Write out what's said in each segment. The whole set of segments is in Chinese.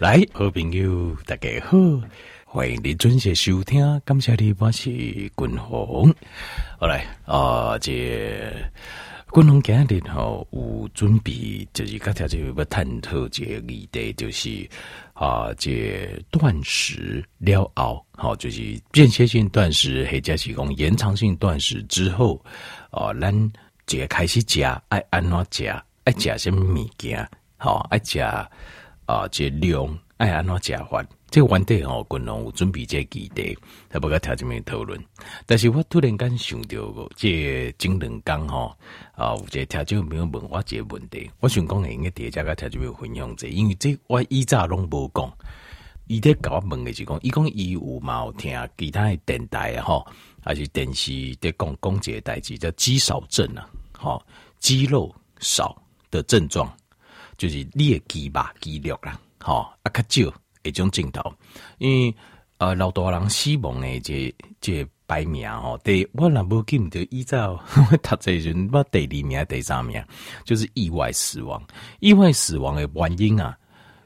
来，好朋友，大家好，欢迎你准时收听。感谢你，我是君鸿。好来啊，这君鸿今日吼有准备，就是刚才就要探讨这议题，就是啊，这断食了后，好，就是间歇性断食，或者是讲延长性断食之后啊，咱这开始食，爱安怎食，爱食什么物件，好，爱食。啊，这量爱安怎食法？这问题吼，可能有准备这议题，他不甲条这边讨论。但是我突然间想到个，这前两天吼啊，有这条件没有问我这个问题，我想讲应该第一家个条件没有分享者，因为这我以前拢无讲。伊在甲我问的是讲，伊讲伊有嘛有听其他的电台啊，吼，还是电视在讲讲这个代志叫肌少症啊，吼，肌肉少的症状。就是你的肌肉肌肉啦，吼啊较少一种镜头，因为呃老大人死亡的这这排名吼，第我若无记毋得依照我读这阵，我第二名第三名，就是意外死亡。意外死亡的原因啊，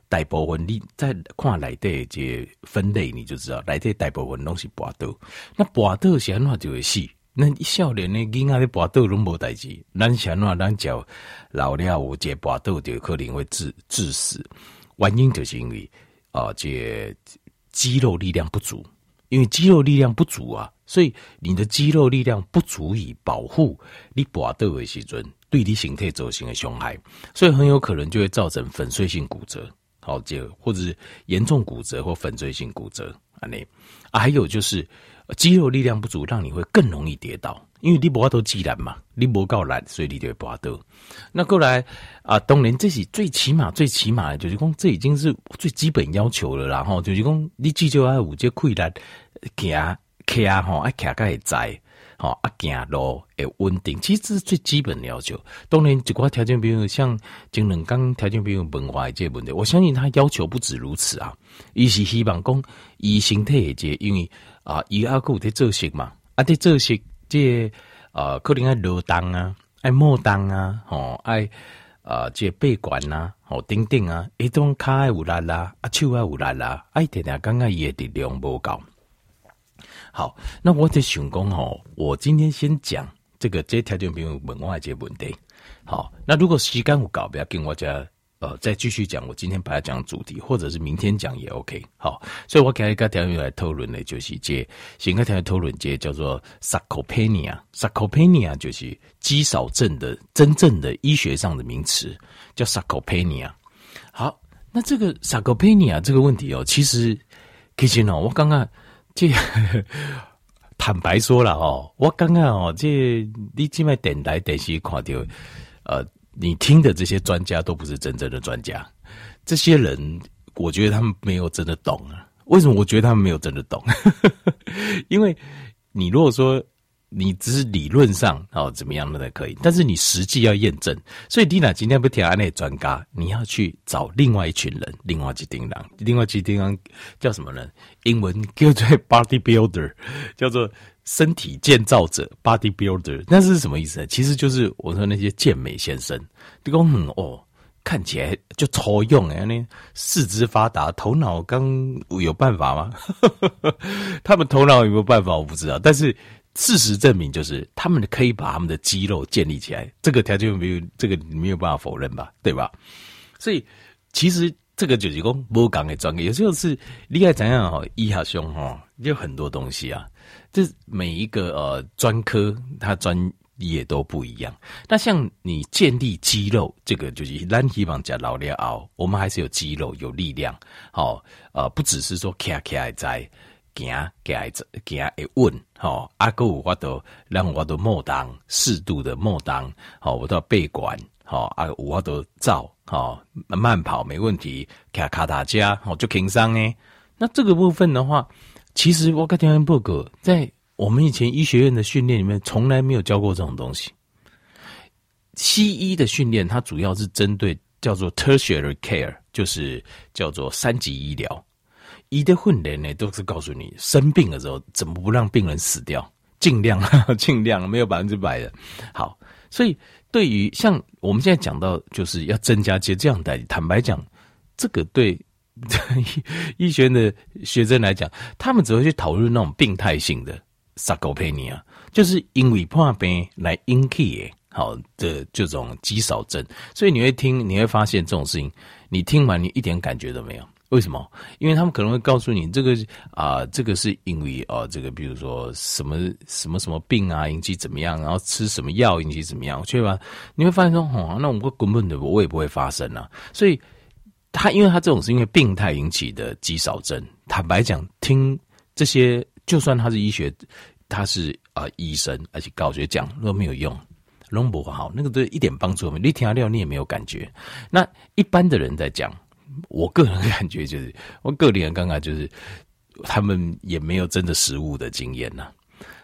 大部分你在看内底这分类，你就知道内底大部分拢是跋倒。那跋倒是安怎就会死？那少年的囡仔咧跋倒拢无代志，咱想话咱叫老了有这跋倒就可能会致致死。原因就是因为啊、呃，这肌肉力量不足，因为肌肉力量不足啊，所以你的肌肉力量不足以保护你跋倒的时阵对你形态造成的伤害，所以很有可能就会造成粉碎性骨折，好，这或者是严重骨折或粉碎性骨折啊，那啊还有就是。肌肉力量不足，让你会更容易跌倒，因为你无法度自然嘛，你无够懒，所以你就会跌倒。那过来啊，当然这是最起码、最起码的，就是讲这已经是最基本要求了。然后就是讲，你至少要有这困难，行徛吼，爱徛个会在，吼啊行路会稳定，其实这是最基本的要求。当然，一个条件比如像前两刚条件比如文化这问题，我相信他要求不止如此啊。伊是希望讲伊身体这因为。啊，伊阿有在做事嘛？啊，在做息，这呃，可能爱劳动啊，爱摸动啊，吼，爱啊，这背管啊，吼，等等啊，一种脚爱有力啦，啊，手爱有力啦，爱天天感觉伊的力量无够。好，那我在想讲吼，我今天先讲这个这条件没有问我这问题。好，那如果时间有够，不要跟我讲。呃，再继续讲，我今天把它讲主题，或者是明天讲也 OK。好，所以我给一个条件来讨论的，就是这先个条件讨论这叫做 sarcopenia，sarcopenia 就是肌少症的真正的医学上的名词，叫 sarcopenia。好，那这个 sarcopenia 这个问题哦，其实其实哦，我刚刚这坦白说了哦，我刚刚哦，这你这边电台电视看到呃。你听的这些专家都不是真正的专家，这些人，我觉得他们没有真的懂啊。为什么我觉得他们没有真的懂？因为你如果说你只是理论上哦怎么样那才可以，但是你实际要验证。所以蒂娜今天不提那些专家，你要去找另外一群人，另外几丁人，另外几丁人叫什么呢？英文叫做 body builder，叫做。身体建造者 （body builder），那是什么意思呢？其实就是我说那些健美先生，你讲嗯哦，看起来就超用哎，那四肢发达，头脑刚有办法吗？他们头脑有没有办法？我不知道。但是事实证明，就是他们可以把他们的肌肉建立起来，这个条件没有，这个没有办法否认吧？对吧？所以其实这个就是讲无讲的专业，有时候是你害怎样哈，医学上哈，有很多东西啊。这每一个呃专科，它专业都不一样。那像你建立肌肉，这个就是咱希望讲老了后，我们还是有肌肉有力量。好、呃，不只是说卡卡在行行行会稳。好，阿哥我都让我都莫当适度的莫当。好，我都要背管。好，啊，我都照。好，慢跑没问题。卡卡大家好就轻松诶。那这个部分的话。其实我跟丁安伯格在我们以前医学院的训练里面，从来没有教过这种东西。西医的训练，它主要是针对叫做 tertiary care，就是叫做三级医疗。医的训练呢，都是告诉你生病的时候怎么不让病人死掉，尽量 尽量没有百分之百的。好，所以对于像我们现在讲到，就是要增加，接这样的，坦白讲，这个对。医 医学院的学生来讲，他们只会去讨论那种病态性的 sarcopenia，就是因为破病来引起的好的这种肌少症，所以你会听，你会发现这种事情，你听完你一点感觉都没有。为什么？因为他们可能会告诉你，这个啊、呃，这个是因为哦、呃，这个比如说什么什么什么病啊，引起怎么样，然后吃什么药引起怎么样，去吧？你会发现说，哦，那我们根本的我也不会发生啊。所以他，因为他这种是因为病态引起的肌少症，坦白讲，听这些，就算他是医学，他是啊、医生，而且高学讲都没有用，弄不好，那个都一点帮助都没有。你听了你也没有感觉。那一般的人在讲。我个人感觉就是，我个人刚刚就是，他们也没有真的实物的经验呐。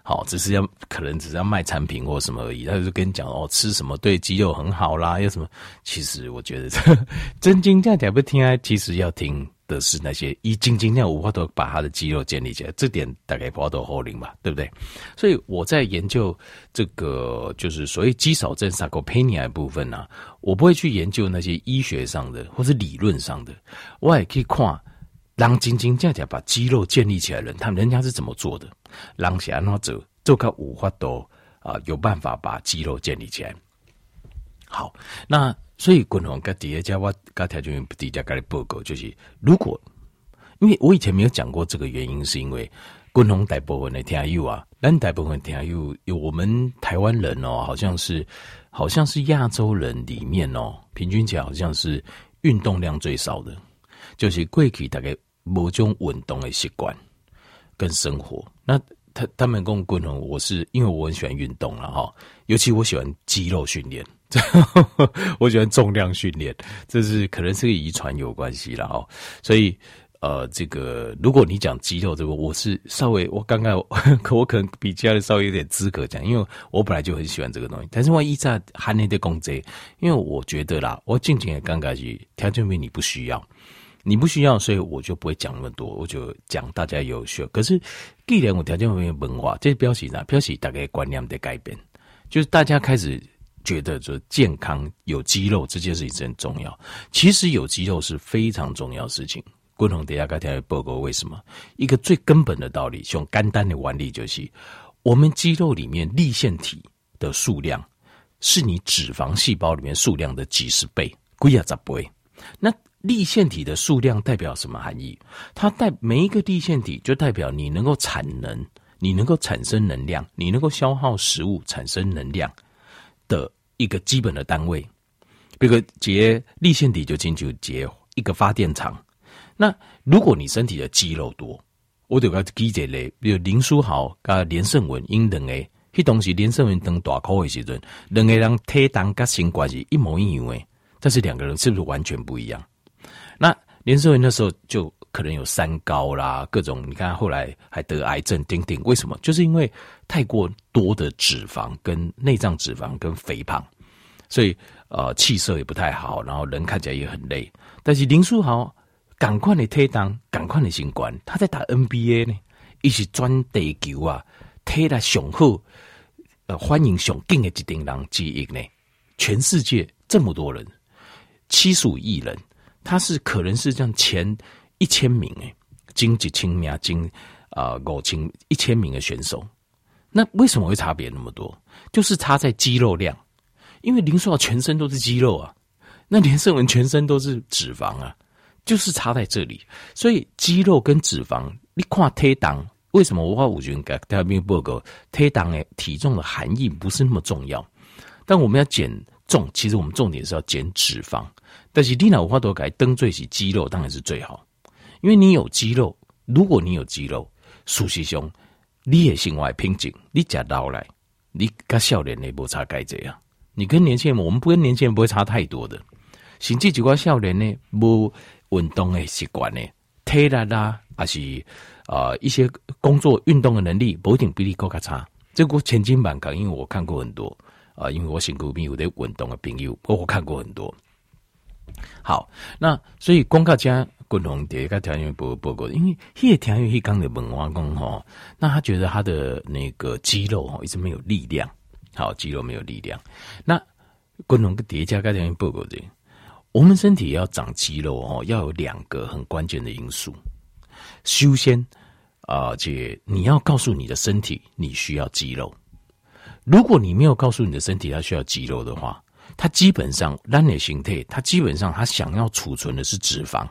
好，只是要可能只是要卖产品或什么而已。他就跟你讲哦，吃什么对肌肉很好啦，有什么？其实我觉得 真金这样讲不听啊，其实要听。的是那些一斤斤量五花头把他的肌肉建立起来，这点大概不到后龄吧，对不对？所以我在研究这个就是所谓肌少症 sarcopenia 部分呢、啊，我不会去研究那些医学上的或是理论上的，我也可以看让斤斤这样讲把肌肉建立起来的人，他们人家是怎么做的？让下那走做个五花头啊，有办法把肌肉建立起来。好，那。所以，滚红跟底下家我跟条件底下跟你报告，就是如果，因为我以前没有讲过这个原因，是因为滚红大部分的听友啊，咱大部分听友有我们台湾人哦，好像是好像是亚洲人里面哦，平均起来好像是运动量最少的，就是过去大概某种运动的习惯跟生活。那他他们跟滚红，我是因为我很喜欢运动了哈，尤其我喜欢肌肉训练。我喜欢重量训练，这是可能是个遗传有关系了哦。所以，呃，这个如果你讲肌肉这个，我是稍微我刚刚 我可能比其他人稍微有点资格讲，因为我本来就很喜欢这个东西。但是我一在含内的攻击，因为我觉得啦，我静静也刚开始条件为你不需要，你不需要，所以我就不会讲那么多，我就讲大家有需要。可是既然我条件没有文化，这标题呢？标题大概观念的改变，就是大家开始。觉得说健康有肌肉这件事情很重要，其实有肌肉是非常重要的事情。共同底下该条报告为什么？一个最根本的道理，用肝单的原理就是，我们肌肉里面粒线体的数量是你脂肪细胞里面数量的几十倍，贵啊，咋不会？那立线体的数量代表什么含义？它代每一个立线体就代表你能够产能，你能够产生能量，你能够消耗食物产生能量。的一个基本的单位，比如结立线体就进去结一个发电厂。那如果你身体的肌肉多，我就个记者嘞，比如林书豪跟连胜文因两个，迄东西连胜文当大考的时阵，两个人体重跟性关系一模一样诶，但是两个人是不是完全不一样？那连胜文那时候就。可能有三高啦，各种你看后来还得癌症，丁丁，为什么？就是因为太过多的脂肪跟内脏脂肪跟肥胖，所以呃气色也不太好，然后人看起来也很累。但是林书豪赶快的退档，赶快的新冠，他在打 NBA 呢，一起专地球啊，踢了雄厚，呃欢迎雄劲的一丁人记忆呢，全世界这么多人，七十五亿人，他是可能是这样前。一千名诶，经几千名经啊五千一千名的选手，那为什么会差别那么多？就是差在肌肉量，因为林书豪全身都是肌肉啊，那连胜文全身都是脂肪啊，就是差在这里。所以肌肉跟脂肪，你看体重，为什么我话五军给大家报告体重诶，体重的含义不是那么重要，但我们要减重，其实我们重点是要减脂肪。但是你那五花多改登最起肌肉，当然是最好。因为你有肌肉，如果你有肌肉，事实上你也心怀平静，你吃老来，你跟少年的不差该这样。你跟年轻人，我们不跟年轻人不会差太多的。甚至几个少年呢，无运动的习惯呢，体力啦，还是啊、一些工作运动的能力，不一定比你更加差。这个千金板港，因为我看过很多啊、因为我身边有的运动的朋友，我看过很多。好，那所以公告家。共同第一个条件报报告，因为他也条件是刚的文化工哈，那他觉得他的那个肌肉哈一直没有力量，好，肌肉没有力量。那共同叠加个条件报告的，我们身体要长肌肉哦，要有两个很关键的因素。首先，啊，这你要告诉你的身体你需要肌肉。如果你没有告诉你的身体它需要肌肉的话，它基本上让你形态，它基本上它想要储存的是脂肪。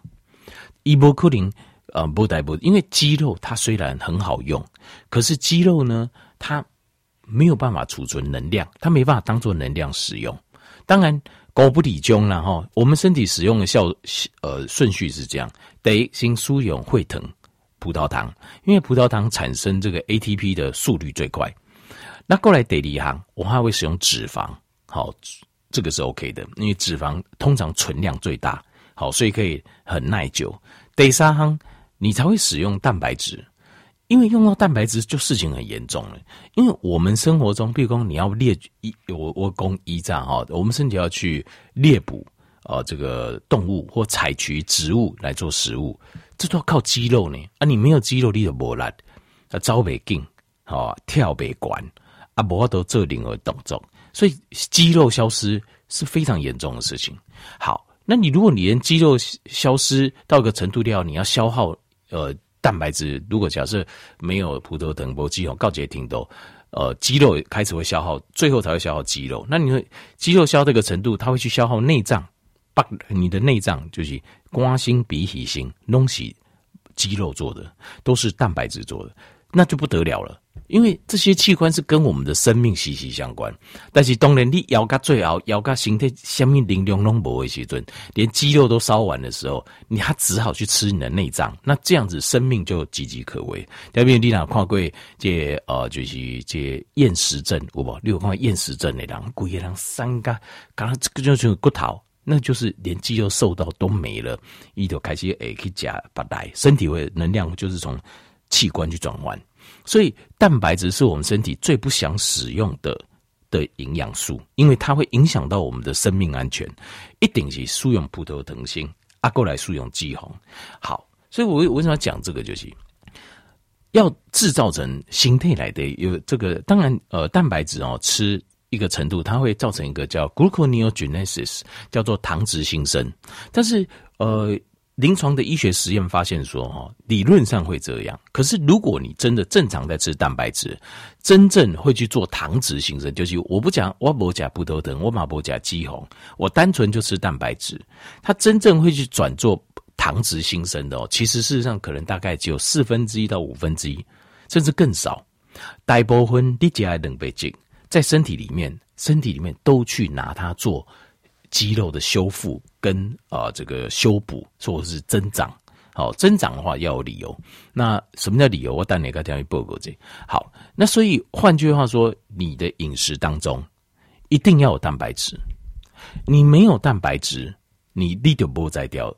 伊波克林，呃，不带不，因为肌肉它虽然很好用，可是肌肉呢，它没有办法储存能量，它没办法当做能量使用。当然，狗不理中了哈。我们身体使用的效呃顺序是这样：得先输用会疼葡萄糖，因为葡萄糖产生这个 ATP 的速率最快。那过来得离行，我还会使用脂肪，好，这个是 OK 的，因为脂肪通常存量最大，好，所以可以很耐久。得三行，你才会使用蛋白质，因为用到蛋白质就事情很严重了。因为我们生活中，比如说你要猎一，我我攻一战哈，我们身体要去猎捕啊这个动物或采取植物来做食物，这都要靠肌肉呢。啊，你没有肌肉，你就无力，啊，走不紧，好跳不管。啊，不都这灵而动作，所以肌肉消失是非常严重的事情。好，那你如果你连肌肉消失到一个程度掉，你要消耗呃蛋白质。如果假设没有葡萄糖波肌肉告诫听都，呃，肌肉开始会消耗，最后才会消耗肌肉。那你说肌肉消这个程度，它会去消耗内脏，把你的内脏就是瓜心、脾脾心，东西肌肉做的，都是蛋白质做的，那就不得了了。因为这些器官是跟我们的生命息息相关，但是当然你咬到最后，咬到身体下面能量拢无的时阵，连肌肉都烧完的时候，你还只好去吃你的内脏，那这样子生命就岌岌可危。特别你哪看过这呃，就是这厌食症，有无？你有看过厌食症的人，规个人三个，刚刚这个就是骨头，那就是连肌肉瘦到都没了，伊就开始诶去吃白带，身体会能量就是从器官去转换。所以，蛋白质是我们身体最不想使用的的营养素，因为它会影响到我们的生命安全。一定是输用葡萄糖心，阿过来输用肌红。好，所以我为什么要讲这个？就是要制造成形态来的有这个。当然，呃，蛋白质哦，吃一个程度，它会造成一个叫 gluconeogenesis，叫做糖质新生。但是，呃。临床的医学实验发现说，哈，理论上会这样。可是，如果你真的正常在吃蛋白质，真正会去做糖脂新生，就是我不讲，我不加葡萄糖，我马不加肌红，我单纯就吃蛋白质，它真正会去转做糖脂新生的哦，其实事实上可能大概只有四分之一到五分之一，甚至更少。大部分你加蛋白质在身体里面，身体里面都去拿它做。肌肉的修复跟啊、这个修补或者是增长，好增长的话要有理由。那什么叫理由？我等下给大家报告这。好，那所以换句话说，你的饮食当中一定要有蛋白质。你没有蛋白质，你立刻不再掉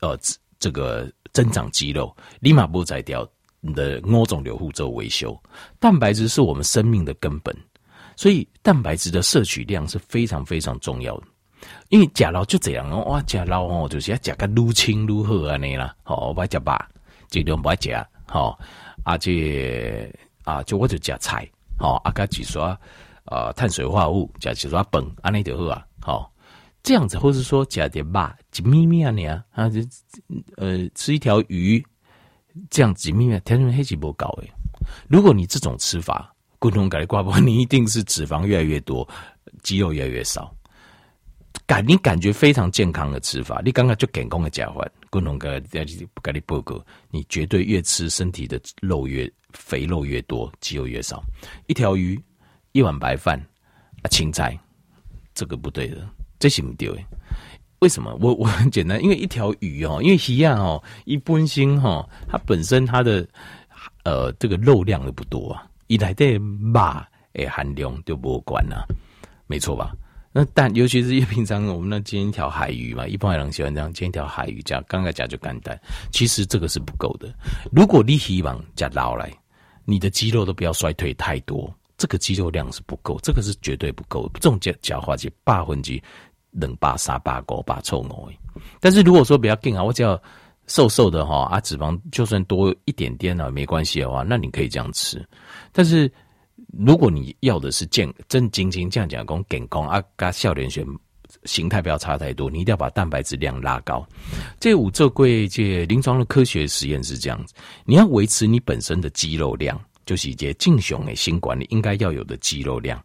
呃这个增长肌肉，立马不再掉你的某种流护做维修。蛋白质是我们生命的根本，所以蛋白质的摄取量是非常非常重要的。因为食老就这样哦，哇，食老哦，就是要食个愈清愈好安尼啦。好，我不爱食肉，尽量不爱食。好，啊，这啊，就我就食菜。好，啊，加几刷啊，碳水化合物，加几刷饭，安尼就好啊。好，这样子，或是说加点肉，一咪咪啊，你啊，啊，就呃，吃一条鱼，这样子一咪咪，天然黑脂不高诶。如果你这种吃法，共同改挂不，你一定是脂肪越来越多，肌肉越来越少。感你感觉非常健康的吃法，你刚刚就健康的讲话，共同个不跟你报告，你绝对越吃身体的肉越肥肉越多，肌肉越少。一条鱼，一碗白饭啊，青菜，这个不对的，这是不对。为什么？我我很简单，因为一条鱼哦，因为鱼啊哦，一般性哈，它本身它的呃这个肉量都不多啊，一来的肉诶含量就不关了，没错吧？那但尤其是因为平常我们那煎一条海鱼嘛，一般人喜欢这样煎一条海鱼，加刚刚加就干蛋，其实这个是不够的。如果你希望加捞来，你的肌肉都不要衰退太多，这个肌肉量是不够，这个是绝对不够。这种加加化是八分之两八杀八五八臭牛。但是如果说比较硬啊，我只要瘦瘦的哈啊，脂肪就算多一点点啊，没关系的话，那你可以这样吃，但是。如果你要的是健真精精这样讲讲健康啊，加少年选形态不要差太多，你一定要把蛋白质量拉高。这五做过这临床的科学实验是这样子，你要维持你本身的肌肉量，就是一些正常的新管理应该要有的肌肉量，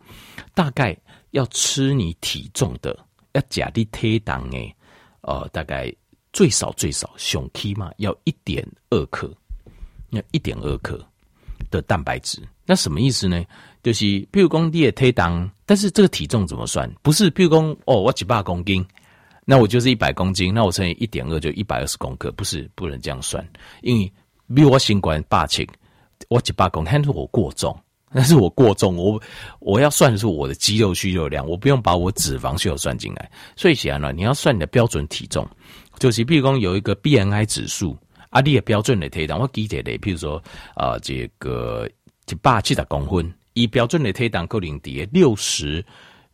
大概要吃你体重的要假的体重诶，呃，大概最少最少胸体嘛，要一点二克，要一点二克的蛋白质。那什么意思呢？就是，譬如讲你也推档，但是这个体重怎么算？不是，譬如讲哦，我几百公斤，那我就是一百公斤，那我乘以一点二就一百二十公克，不是，不能这样算。因为比如我新冠霸气，我几百公斤，但是我过重，但是我过重，我我要算的是我的肌肉需求量，我不用把我脂肪需求算进来。所以显然了，你要算你的标准体重，就是譬如讲有一个 BMI 指数，啊，你的标准的推档，我记得的，譬如说啊、呃，这个一百七十公分。以标准的体重可能在六十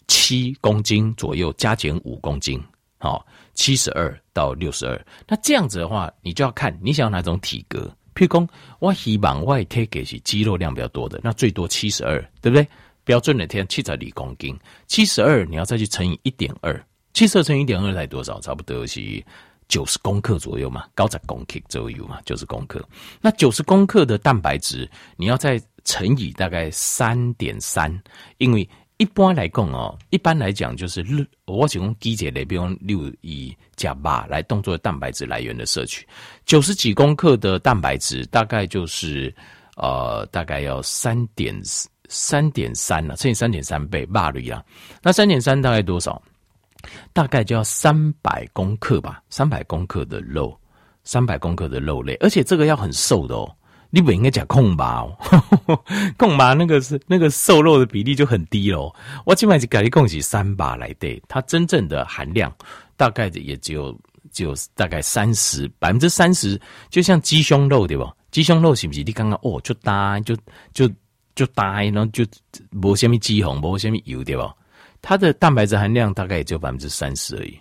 七公斤左右，加减五公斤，好，七十二到六十二。那这样子的话，你就要看你想要哪种体格。譬如说，我希望我体格是肌肉量比较多的，那最多七十二，对不对？标准的体重七十二公斤，七十二你要再去乘以一点二，七十二乘以一点二才多少？差不多是九十公克左右嘛，高在公克左右嘛，九十公克。那九十公克的蛋白质，你要在乘以大概三点三，因为一般来讲哦，一般来讲就是我只用低节类，比如六以加八来当作蛋白质来源的摄取，九十几公克的蛋白质大概就是呃，大概要三点三点三了，乘以三点三倍，八率啊，那三点三大概多少？大概就要三百公克吧，三百公克的肉，三百公克的肉类，而且这个要很瘦的哦。你不应该讲控吧？控吧，那个是那个瘦肉的比例就很低喽。我起码是给你供给三把来对，它真正的含量大概也只有只有大概三十百分之三十，就像鸡胸肉对吧？鸡胸肉是不是你刚刚哦就大就就就大，然后就无什么脂肪，无什么油对吧？它的蛋白质含量大概也只有百分之三十而已，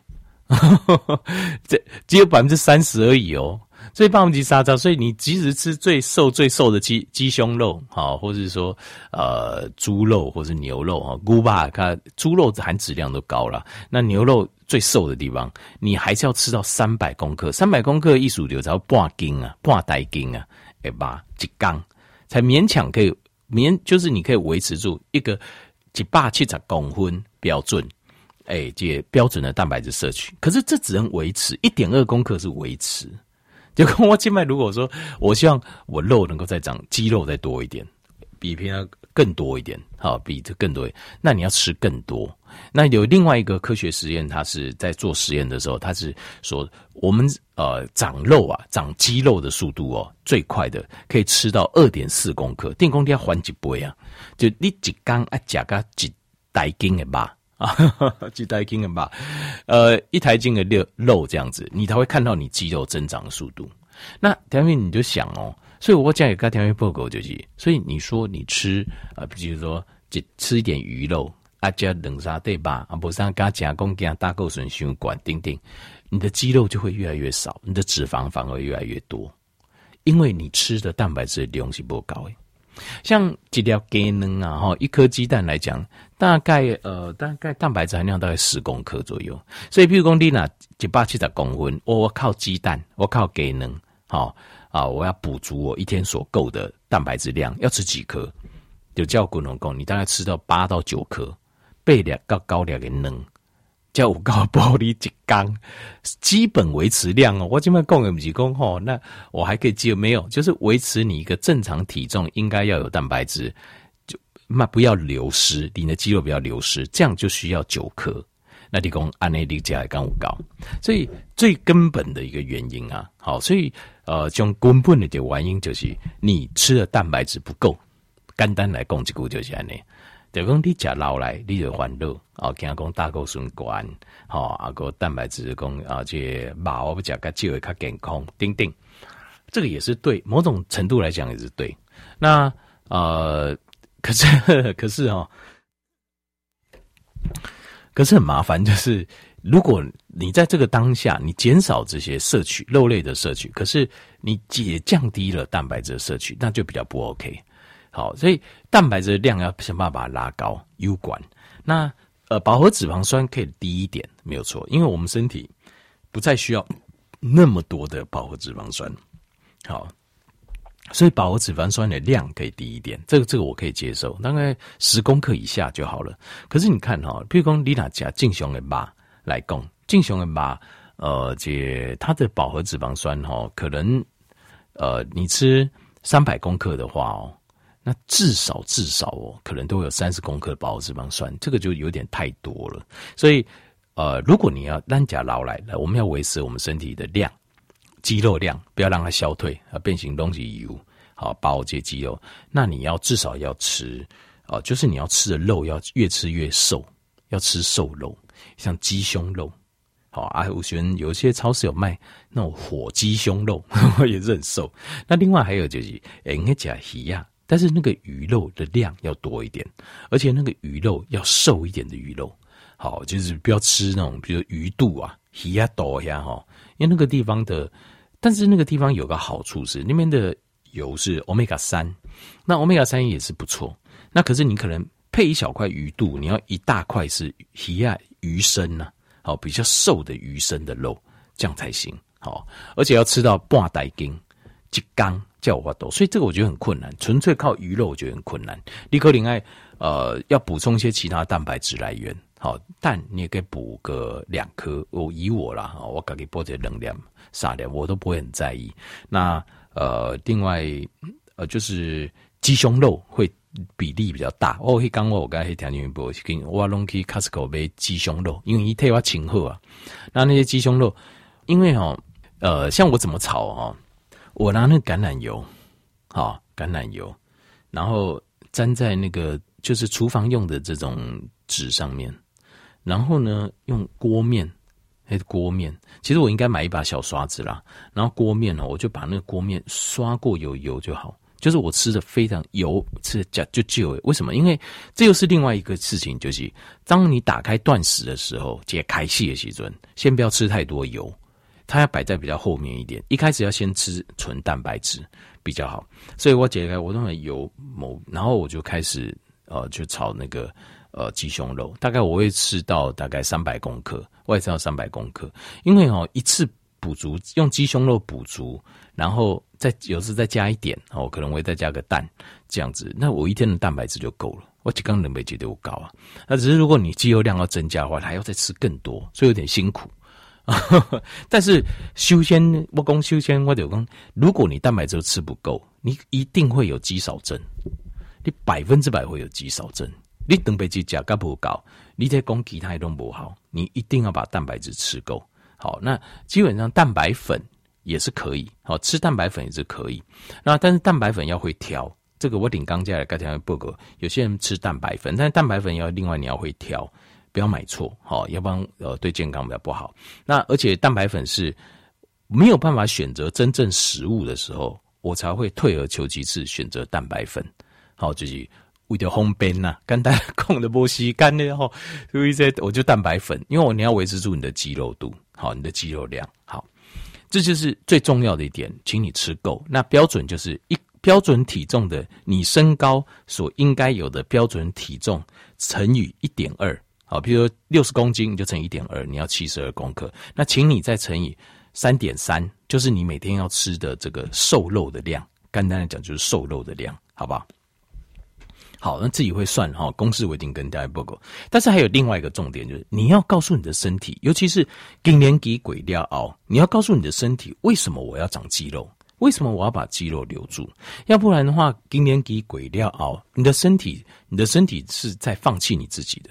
这只有百分之三十而已哦。所以霸王级沙茶，所以你即使吃最瘦最瘦的鸡鸡胸肉，好，或者是说呃猪肉或者牛肉哈，菇巴它猪肉含脂量都高了，那牛肉最瘦的地方，你还是要吃到三百公克，三百公克一数流才半斤啊，半袋斤啊，哎吧，几缸。才勉强可以勉，就是你可以维持住一个一百七十公分标准，哎，这标准的蛋白质摄取，可是这只能维持一点二公克是维持。就跟我静脉，如果说我希望我肉能够再长肌肉再多一点，比平常更多一点，好，比这更多，那你要吃更多。那有另外一个科学实验，他是在做实验的时候，他是说我们呃长肉啊，长肌肉的速度哦，最快的可以吃到二点四公克，电工要还几倍啊？就你一缸啊，加个几袋斤的吧。啊，几台斤的吧，呃，一台斤的肉肉这样子，你才会看到你肌肉增长的速度。那条件你就想哦，所以我讲一个条件报告就是，所以你说你吃啊，比如说就吃一点鱼肉啊，加冷沙对吧？啊，不上加加工加大构损血管，丁丁，你的肌肉就会越来越少，你的脂肪反而越来越多，因为你吃的蛋白质的量是不高诶。像几条鸡蛋啊，哈，一颗鸡蛋来讲，大概呃，大概蛋白质含量大概十公克左右。所以，譬如讲你那一百七十公分，我靠鸡蛋，我靠鸡蛋，好啊，我要补足我一天所够的蛋白质量，要吃几颗？就叫滚龙贡，你大概吃到八到九颗，倍量高高量给能。叫五高玻璃一缸，基本维持量哦。我这边供给不是供吼，那我还可以记没有？就是维持你一个正常体重，应该要有蛋白质，就那不要流失，你的肌肉不要流失，这样就需要九克。那你讲按内力加来刚五高，所以最根本的一个原因啊，好，所以呃，从根本的这原因就是你吃的蛋白质不够，简单来讲，这个就是安尼。就讲你食老来，你就烦恼哦，惊讲胆固醇高，吼啊个蛋白质讲啊，这肉我不食较少会较健康，等等，这个也是对，某种程度来讲也是对。那呃，可是 可是哦，可是很麻烦，就是如果你在这个当下，你减少这些摄取肉类的摄取，可是你也降低了蛋白质的摄取，那就比较不 OK。好，所以蛋白质的量要想办法把它拉高，，U 管。那呃，饱和脂肪酸可以低一点，没有错，因为我们身体不再需要那么多的饱和脂肪酸。好，所以饱和脂肪酸的量可以低一点，这个这个我可以接受，大概十公克以下就好了。可是你看哈，譬如说你哪家正常的肉来讲，正常的肉，呃，这它的饱和脂肪酸哈，可能呃，你吃三百公克的话哦。那至少至少哦，可能都有三十公克的饱和脂肪酸，这个就有点太多了。所以，呃，如果你要单钾劳来，我们要维持我们身体的量，肌肉量，不要让它消退啊，变形东西油，好保这肌肉。那你要至少要吃，啊，就是你要吃的肉要越吃越瘦，要吃瘦肉，像鸡胸肉，好啊，我觉得有些超市有卖那种火鸡胸肉，我 也是很瘦。那另外还有就是，哎，应该讲鱼呀。但是那个鱼肉的量要多一点，而且那个鱼肉要瘦一点的鱼肉，好，就是不要吃那种，比如鱼肚啊、鱼呀、肚呀，哈，因为那个地方的，但是那个地方有个好处是，那边的油是欧米伽三，那欧米伽三也是不错。那可是你可能配一小块鱼肚，你要一大块是鱼啊、鱼身呐，好，比较瘦的鱼身的肉，这样才行，好，而且要吃到半袋斤，一缸。叫我多，所以这个我觉得很困难。纯粹靠鱼肉，我觉得很困难。立刻另外，呃，要补充一些其他蛋白质来源。好，蛋你也可以补个两颗。我以我啦，我给你补点能量，啥的我都不会很在意。那呃，另外呃，就是鸡胸肉会比例比较大。我会刚我我刚才听你们播，跟我拢去 Costco 买鸡胸肉，因为一特我请客啊。那那些鸡胸肉，因为哦，呃，像我怎么炒哦。我拿那个橄榄油，好橄榄油，然后粘在那个就是厨房用的这种纸上面，然后呢用锅面，那锅面，其实我应该买一把小刷子啦，然后锅面呢，我就把那个锅面刷过有油就好，就是我吃的非常油，吃的就就就为什么？因为这又是另外一个事情，就是当你打开断食的时候，解开气的时阵，先不要吃太多油。它要摆在比较后面一点，一开始要先吃纯蛋白质比较好，所以我解开我认为有某，然后我就开始呃就炒那个呃鸡胸肉，大概我会吃到大概三百公克，我也吃到三百公克，因为哦一次补足用鸡胸肉补足，然后再有时再加一点哦，可能我会再加个蛋这样子，那我一天的蛋白质就够了，我几缸能没觉得我高啊，那只是如果你肌肉量要增加的话，还要再吃更多，所以有点辛苦。但是修仙，我讲修仙，我就讲，如果你蛋白质吃不够，你一定会有肌少症，你百分之百会有肌少症。你蛋白质价格不高，你在讲其他都不好，你一定要把蛋白质吃够。好，那基本上蛋白粉也是可以，好吃蛋白粉也是可以。那但是蛋白粉要会挑，这个我顶刚加来刚才报告，有些人吃蛋白粉，但是蛋白粉要另外你要会挑。不要买错，好，要不然呃对健康比较不好。那而且蛋白粉是没有办法选择真正食物的时候，我才会退而求其次选择蛋白粉。好，就是为了方便呐，跟大家讲的波西干的哈，所以这我就蛋白粉，因为我你要维持住你的肌肉度，好，你的肌肉量，好，这就是最重要的一点，请你吃够。那标准就是一标准体重的你身高所应该有的标准体重乘以一点二。好，比如说六十公斤，你就乘一点二，你要七十二公克。那请你再乘以三点三，就是你每天要吃的这个瘦肉的量。简单来讲，就是瘦肉的量，好不好？好，那自己会算哈，公式我已经跟大家报告。但是还有另外一个重点，就是你要告诉你的身体，尤其是更年期过了后，你要告诉你的身体，为什么我要长肌肉？为什么我要把肌肉留住？要不然的话，更年期过了后，你的身体，你的身体是在放弃你自己的。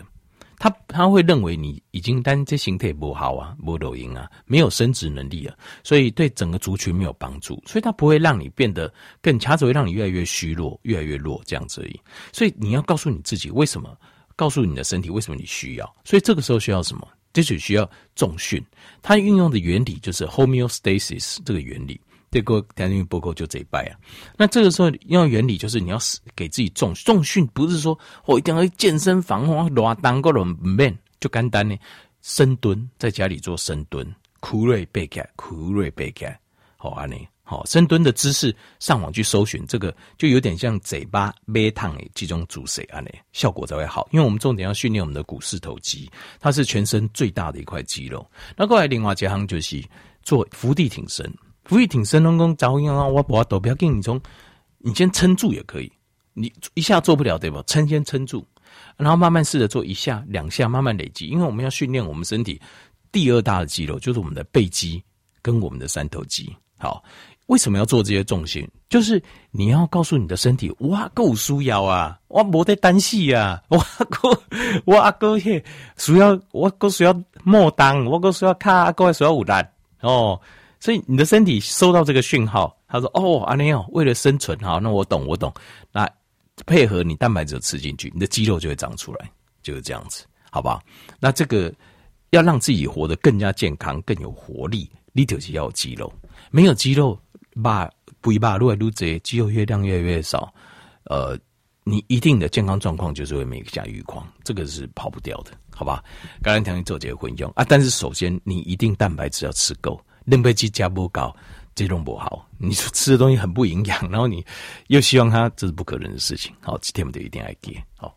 他他会认为你已经单这形态不好啊，不抖音啊，没有生殖能力了，所以对整个族群没有帮助，所以他不会让你变得更强，只会让你越来越虚弱，越来越弱这样子而已。所以你要告诉你自己为什么，告诉你的身体为什么你需要。所以这个时候需要什么？这就需要重训。它运用的原理就是 homeostasis 这个原理。这个田径报告就这一拜啊，那这个时候要原理就是你要给自己重重训，不是说我一定要去健身房哇，拉单个轮不练就简单呢。深蹲在家里做深蹲，苦瑞背开，苦瑞背开，好安尼，好，深蹲的姿势，上网去搜寻这个，就有点像嘴巴咩烫诶，这种主谁啊？呢效果才会好。因为我们重点要训练我们的股四头肌，它是全身最大的一块肌肉。那过来另外一项就是做伏地挺身，伏地挺身能够找用啊，我我都不要跟你从，你先撑住也可以，你一下做不了对吧？撑先撑住，然后慢慢试着做一下两下，慢慢累积。因为我们要训练我们身体第二大的肌肉，就是我们的背肌跟我们的三头肌。好。为什么要做这些重心？就是你要告诉你的身体，我够需要啊，我没得担心啊，我够我阿哥嘿需要，我够需要莫当，我够需要卡，阿哥需要有力哦。所以你的身体收到这个讯号，他说：“哦，阿尼哦，为了生存，好，那我懂，我懂。那配合你蛋白质吃进去，你的肌肉就会长出来，就是这样子，好吧？那这个要让自己活得更加健康、更有活力，你就是要有肌肉，没有肌肉。”把不一把越来越窄，肌肉越量越来越少，呃，你一定的健康状况就是会每下愈况，这个是跑不掉的，好吧？刚才听你做这个混用啊，但是首先你一定蛋白质要吃够，蛋白质加不高，这种不好。你说吃的东西很不营养，然后你又希望它，这是不可能的事情。好，今天我们就一定要给好。